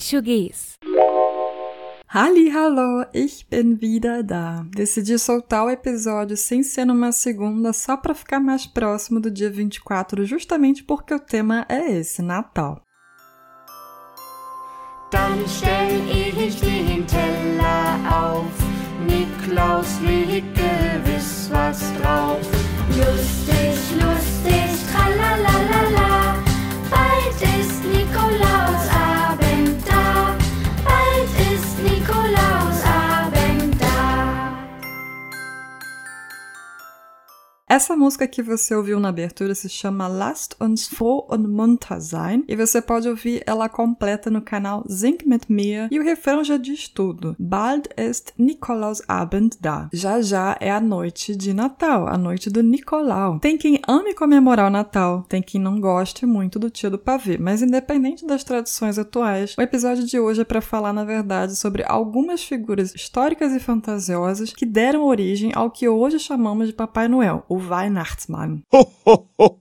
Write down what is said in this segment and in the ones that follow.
Português. Halli, hallo, ich bin wieder da. Decidi soltar o episódio sem ser numa segunda só para ficar mais próximo do dia 24, justamente porque o tema é esse, Natal. Dann stell ich den Teller auf, Niklaus legt Essa música que você ouviu na abertura se chama Lasst uns froh und munter sein e você pode ouvir ela completa no canal Sing mit mir e o refrão já diz tudo. Bald ist Nikolausabend da. Já já é a noite de Natal, a noite do Nicolau. Tem quem ame comemorar o Natal, tem quem não goste muito do tio do pavê, mas independente das tradições atuais, o episódio de hoje é para falar, na verdade, sobre algumas figuras históricas e fantasiosas que deram origem ao que hoje chamamos de Papai Noel, o Weihnachtsmann. Ho, ho, ho,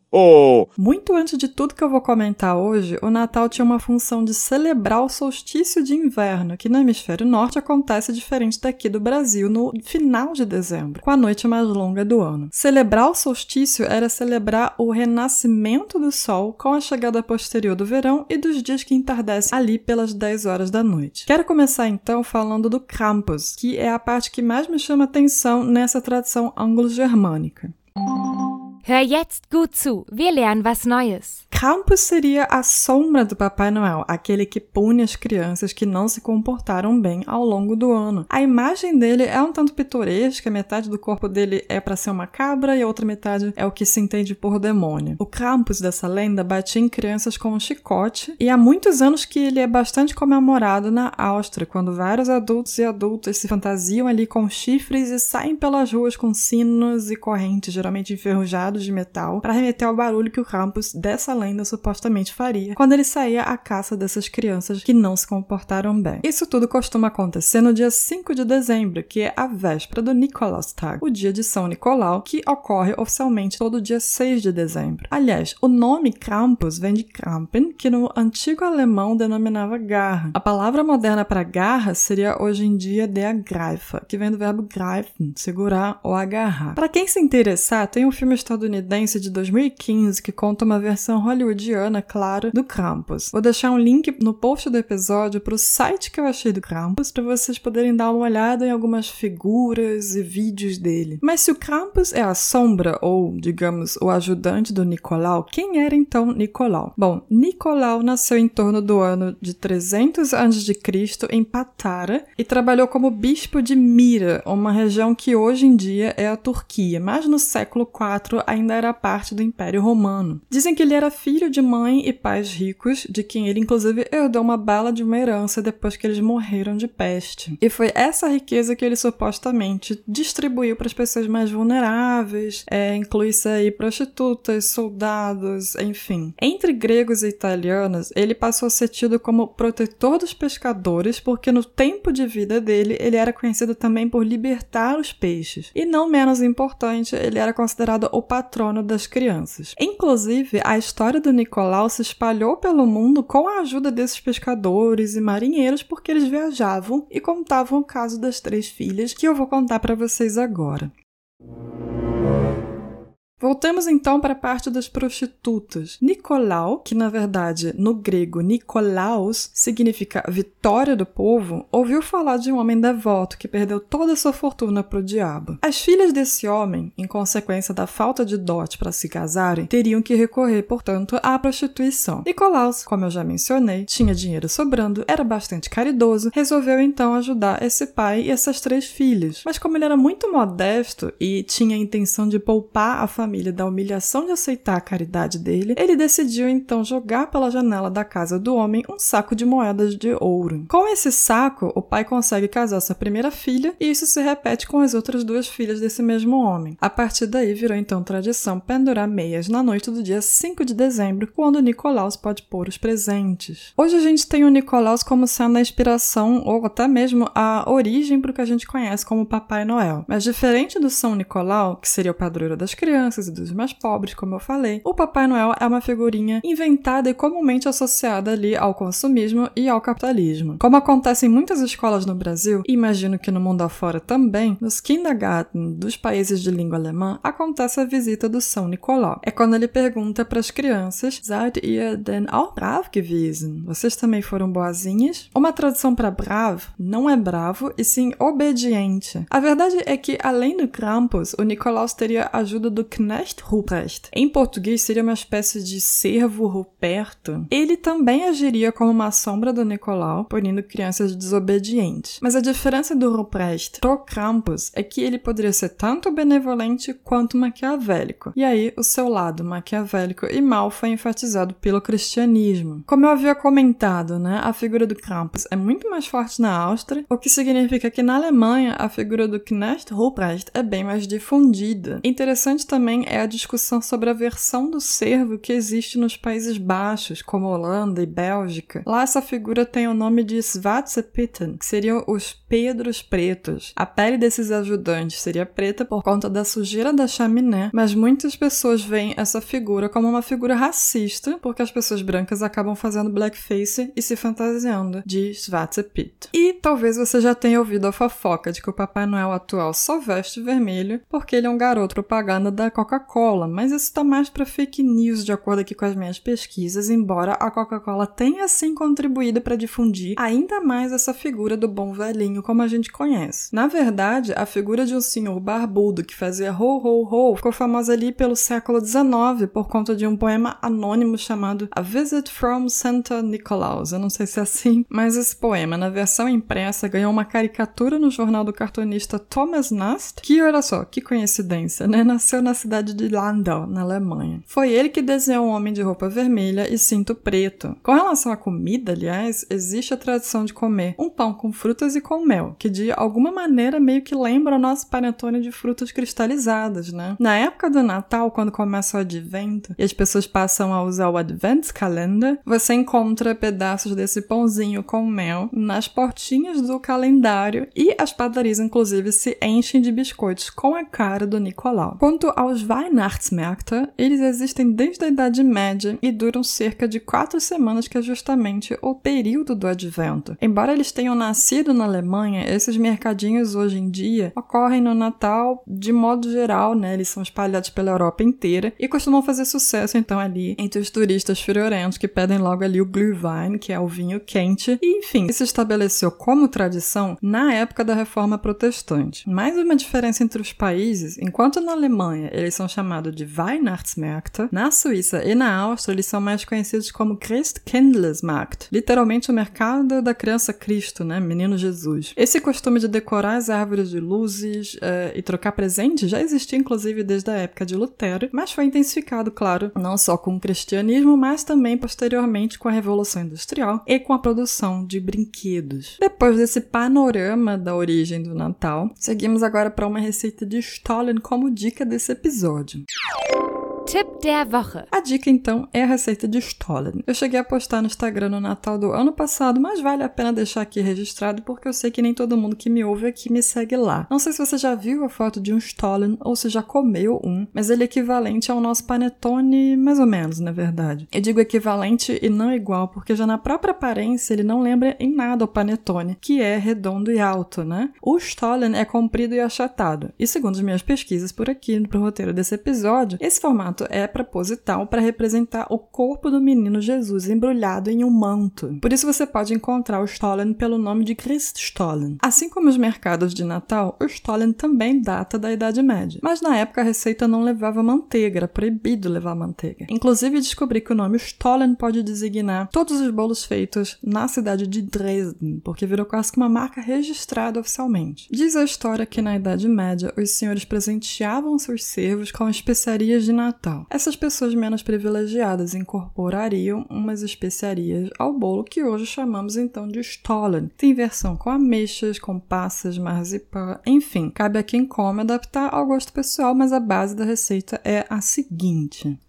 Muito antes de tudo que eu vou comentar hoje, o Natal tinha uma função de celebrar o solstício de inverno, que no hemisfério norte acontece diferente daqui do Brasil, no final de dezembro, com a noite mais longa do ano. Celebrar o solstício era celebrar o renascimento do sol com a chegada posterior do verão e dos dias que entardecem ali pelas 10 horas da noite. Quero começar então falando do Krampus, que é a parte que mais me chama atenção nessa tradição anglo-germânica. Hör jetzt gut zu, wir lernen was Neues. Krampus seria a sombra do Papai Noel, aquele que pune as crianças que não se comportaram bem ao longo do ano. A imagem dele é um tanto pitoresca, metade do corpo dele é para ser uma cabra e a outra metade é o que se entende por demônio. O Krampus dessa lenda batia em crianças com um chicote e há muitos anos que ele é bastante comemorado na Áustria, quando vários adultos e adultas se fantasiam ali com chifres e saem pelas ruas com sinos e correntes, geralmente enferrujados de metal, para remeter ao barulho que o Krampus dessa lenda supostamente faria quando ele saía à caça dessas crianças que não se comportaram bem. Isso tudo costuma acontecer no dia 5 de dezembro, que é a véspera do Nikolaustag, o dia de São Nicolau, que ocorre oficialmente todo dia 6 de dezembro. Aliás, o nome Krampus vem de Krampen, que no antigo alemão denominava garra. A palavra moderna para garra seria hoje em dia der Greifer, que vem do verbo greifen, segurar ou agarrar. Para quem se interessar, tem um filme estadunidense de 2015 que conta uma versão hollywoodiana, claro, do Krampus. Vou deixar um link no post do episódio para o site que eu achei do Krampus para vocês poderem dar uma olhada em algumas figuras e vídeos dele. Mas se o Krampus é a sombra ou, digamos, o ajudante do Nicolau, quem era então Nicolau? Bom, Nicolau nasceu em torno do ano de 300 a.C. em Patara e trabalhou como bispo de Mira, uma região que hoje em dia é a Turquia, mas no século IV ainda era parte do Império Romano. Dizem que ele era filho de mãe e pais ricos, de quem ele inclusive herdou uma bala de uma herança depois que eles morreram de peste. E foi essa riqueza que ele supostamente distribuiu para as pessoas mais vulneráveis, é, inclui-se aí prostitutas, soldados, enfim. Entre gregos e italianos, ele passou a ser tido como protetor dos pescadores, porque no tempo de vida dele ele era conhecido também por libertar os peixes. E não menos importante, ele era considerado o patrono das crianças. Inclusive, a história do Nicolau se espalhou pelo mundo com a ajuda desses pescadores e marinheiros porque eles viajavam e contavam o caso das três filhas que eu vou contar para vocês agora. Voltamos então para a parte das prostitutas. Nicolau, que na verdade no grego Nicolaus significa vitória do povo, ouviu falar de um homem devoto que perdeu toda a sua fortuna para o diabo. As filhas desse homem, em consequência da falta de dote para se casarem, teriam que recorrer, portanto, à prostituição. Nicolaus, como eu já mencionei, tinha dinheiro sobrando, era bastante caridoso, resolveu então ajudar esse pai e essas três filhas. Mas como ele era muito modesto e tinha a intenção de poupar a família família da humilhação de aceitar a caridade dele, ele decidiu então jogar pela janela da casa do homem um saco de moedas de ouro. Com esse saco, o pai consegue casar sua primeira filha e isso se repete com as outras duas filhas desse mesmo homem. A partir daí virou então tradição pendurar meias na noite do dia 5 de dezembro, quando Nicolaus pode pôr os presentes. Hoje a gente tem o Nicolaus como sendo a inspiração ou até mesmo a origem para o que a gente conhece como Papai Noel. Mas diferente do São Nicolau, que seria o padroeiro das crianças, e dos mais pobres, como eu falei, o Papai Noel é uma figurinha inventada e comumente associada ali ao consumismo e ao capitalismo. Como acontece em muitas escolas no Brasil, e imagino que no mundo afora também, nos kindergarten dos países de língua alemã, acontece a visita do São Nicolau. É quando ele pergunta para as crianças: Seid ihr denn auch brav gewesen? Vocês também foram boazinhas? Uma tradução para bravo não é bravo, e sim obediente. A verdade é que, além do Krampus, o Nicolaus teria a ajuda do Knecht Ruprecht. Em português, seria uma espécie de servo Ruperto. Ele também agiria como uma sombra do Nicolau, punindo crianças desobedientes. Mas a diferença do Ruprecht pro Krampus é que ele poderia ser tanto benevolente quanto maquiavélico. E aí, o seu lado maquiavélico e mal foi enfatizado pelo cristianismo. Como eu havia comentado, né, a figura do Krampus é muito mais forte na Áustria, o que significa que na Alemanha a figura do Knecht Ruprecht é bem mais difundida. Interessante também é a discussão sobre a versão do servo que existe nos Países Baixos, como Holanda e Bélgica. Lá essa figura tem o nome de Swatzepitten, que seriam os Pedros pretos. A pele desses ajudantes seria preta por conta da sujeira da chaminé, mas muitas pessoas veem essa figura como uma figura racista, porque as pessoas brancas acabam fazendo blackface e se fantasiando de Schwarzepit. E talvez você já tenha ouvido a fofoca de que o Papai Noel atual só veste vermelho porque ele é um garoto propaganda da Coca-Cola, mas isso tá mais para fake news de acordo aqui com as minhas pesquisas, embora a Coca-Cola tenha sim contribuído para difundir ainda mais essa figura do bom velhinho como a gente conhece. Na verdade, a figura de um senhor barbudo que fazia ho ho ho ficou famosa ali pelo século XIX por conta de um poema anônimo chamado A Visit from Santa Nicolaus. Eu não sei se é assim, mas esse poema, na versão impressa, ganhou uma caricatura no jornal do cartunista Thomas Nast, que, olha só, que coincidência, né? Nasceu na cidade de Landau, na Alemanha. Foi ele que desenhou um homem de roupa vermelha e cinto preto. Com relação à comida, aliás, existe a tradição de comer um pão com frutas e com mel, que de alguma maneira meio que lembra o nosso panetone de frutas cristalizadas, né? Na época do Natal, quando começa o advento e as pessoas passam a usar o Advent Calendar, você encontra pedaços desse pãozinho com mel nas portinhas do calendário e as padarias, inclusive, se enchem de biscoitos com a cara do Nicolau. Quanto aos Weihnachtsmärkte, eles existem desde a Idade Média e duram cerca de quatro semanas, que é justamente o período do advento. Embora eles tenham nascido na Alemanha, esses mercadinhos hoje em dia ocorrem no Natal de modo geral, né? Eles são espalhados pela Europa inteira e costumam fazer sucesso então ali entre os turistas friorentos que pedem logo ali o Glühwein, que é o vinho quente. E enfim, se estabeleceu como tradição na época da Reforma Protestante. Mais uma diferença entre os países, enquanto na Alemanha eles são chamados de Weihnachtsmärkte, na Suíça e na Áustria eles são mais conhecidos como Christkindlesmarkt, literalmente o mercado da criança Cristo, né? Menino Jesus. Esse costume de decorar as árvores de luzes uh, e trocar presentes já existia inclusive desde a época de Lutero, mas foi intensificado, claro, não só com o cristianismo, mas também posteriormente com a Revolução Industrial e com a produção de brinquedos. Depois desse panorama da origem do Natal, seguimos agora para uma receita de Stollen como dica desse episódio episódio. Tipp der Woche. A dica então é a receita de Stollen. Eu cheguei a postar no Instagram no Natal do ano passado, mas vale a pena deixar aqui registrado porque eu sei que nem todo mundo que me ouve aqui me segue lá. Não sei se você já viu a foto de um Stollen ou se já comeu um, mas ele é equivalente ao nosso panetone, mais ou menos, na verdade. Eu digo equivalente e não igual porque já na própria aparência ele não lembra em nada o panetone, que é redondo e alto, né? O Stollen é comprido e achatado. E segundo as minhas pesquisas por aqui pro roteiro desse episódio, esse formato é proposital para representar o corpo do menino Jesus embrulhado em um manto. Por isso você pode encontrar o Stollen pelo nome de Christstollen. Assim como os mercados de Natal, o Stollen também data da Idade Média. Mas na época a receita não levava manteiga, era proibido levar manteiga. Inclusive descobri que o nome Stollen pode designar todos os bolos feitos na cidade de Dresden, porque virou quase que uma marca registrada oficialmente. Diz a história que na Idade Média os senhores presenteavam seus servos com especiarias de Natal Natal. Essas pessoas menos privilegiadas incorporariam umas especiarias ao bolo que hoje chamamos então de Stollen. Tem versão com ameixas, com passas, marzipan, enfim, cabe a quem come adaptar ao gosto pessoal, mas a base da receita é a seguinte.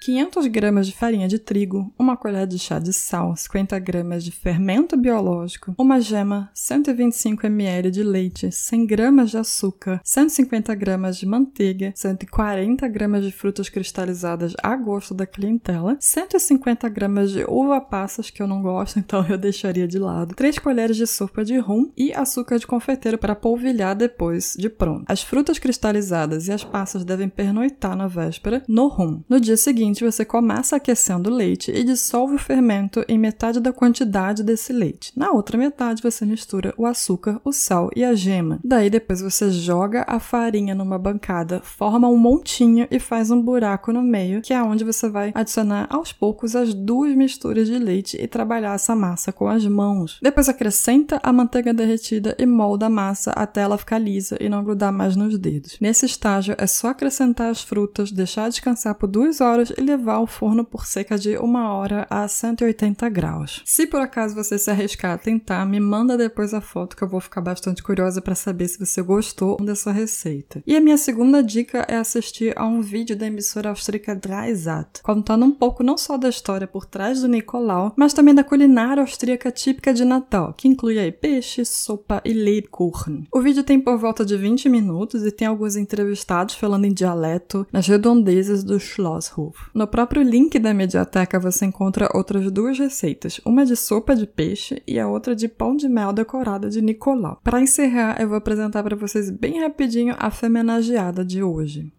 500 gramas de farinha de trigo, uma colher de chá de sal, 50 gramas de fermento biológico, uma gema, 125 ml de leite, 100 gramas de açúcar, 150 gramas de manteiga, 140 gramas de frutas cristalizadas a gosto da clientela, 150 gramas de uva passas que eu não gosto, então eu deixaria de lado, 3 colheres de sopa de rum e açúcar de confeiteiro para polvilhar depois de pronto. As frutas cristalizadas e as passas devem pernoitar na véspera no rum. No dia seguinte, você começa aquecendo o leite e dissolve o fermento em metade da quantidade desse leite. Na outra metade, você mistura o açúcar, o sal e a gema. Daí, depois, você joga a farinha numa bancada, forma um montinho e faz um buraco no meio, que é onde você vai adicionar aos poucos as duas misturas de leite e trabalhar essa massa com as mãos. Depois, acrescenta a manteiga derretida e molda a massa até ela ficar lisa e não grudar mais nos dedos. Nesse estágio, é só acrescentar as frutas, deixar descansar por duas horas e levar ao forno por cerca de uma hora a 180 graus. Se por acaso você se arriscar a tentar, me manda depois a foto que eu vou ficar bastante curiosa para saber se você gostou dessa receita. E a minha segunda dica é assistir a um vídeo da emissora austríaca Dreisat, contando um pouco não só da história por trás do Nicolau, mas também da culinária austríaca típica de Natal, que inclui aí peixe, sopa e Lebkuchen. O vídeo tem por volta de 20 minutos e tem alguns entrevistados falando em dialeto nas redondezas do Schlosshof. No próprio link da mediateca você encontra outras duas receitas, uma de sopa de peixe e a outra de pão de mel decorada de Nicolau. Para encerrar, eu vou apresentar para vocês bem rapidinho a femenageada de hoje.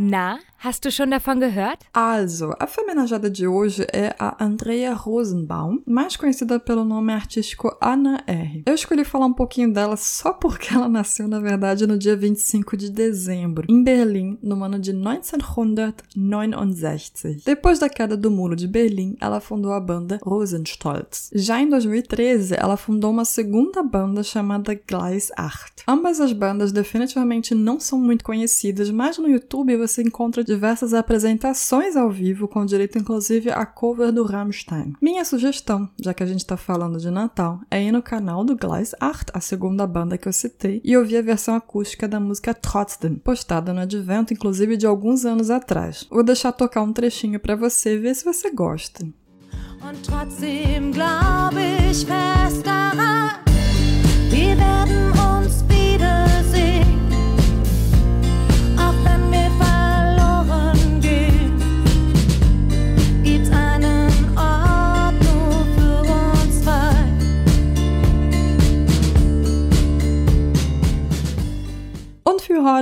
Na, hast du schon davon gehört? Also, a feminajada de hoje é a Andrea Rosenbaum, mais conhecida pelo nome artístico Ana R. Eu escolhi falar um pouquinho dela só porque ela nasceu, na verdade, no dia 25 de dezembro, em Berlim, no ano de 1969. Depois da queda do muro de Berlim, ela fundou a banda Rosenstolz. Já em 2013, ela fundou uma segunda banda chamada Gleis 8. Ambas as bandas definitivamente não são muito conhecidas, mas no YouTube você encontra diversas apresentações ao vivo, com direito inclusive a cover do Rammstein. Minha sugestão, já que a gente tá falando de Natal, é ir no canal do Gleis 8, a segunda banda que eu citei, e ouvir a versão acústica da música Trotzdem, postada no advento, inclusive de alguns anos atrás. Vou deixar tocar um trechinho para você ver se você gosta. Und trotzdem ich fest daran, wir werden uns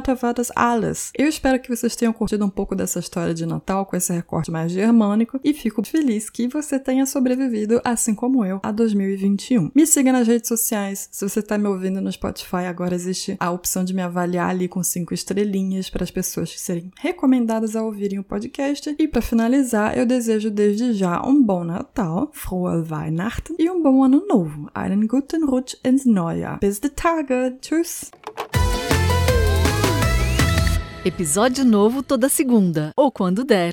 Und für heute war das alles. Eu espero que vocês tenham curtido um pouco dessa história de Natal com esse recorte mais germânico e fico feliz que você tenha sobrevivido, assim como eu, a 2021. Me siga nas redes sociais. Se você está me ouvindo no Spotify, agora existe a opção de me avaliar ali com cinco estrelinhas para as pessoas serem recomendadas a ouvirem o podcast. E para finalizar, eu desejo desde já um bom Natal, frohe Weihnachten e um bom ano novo. Einen guten Rutsch ins Neujahr. Bis die Tage. Tschüss. Episódio novo toda segunda, ou quando der.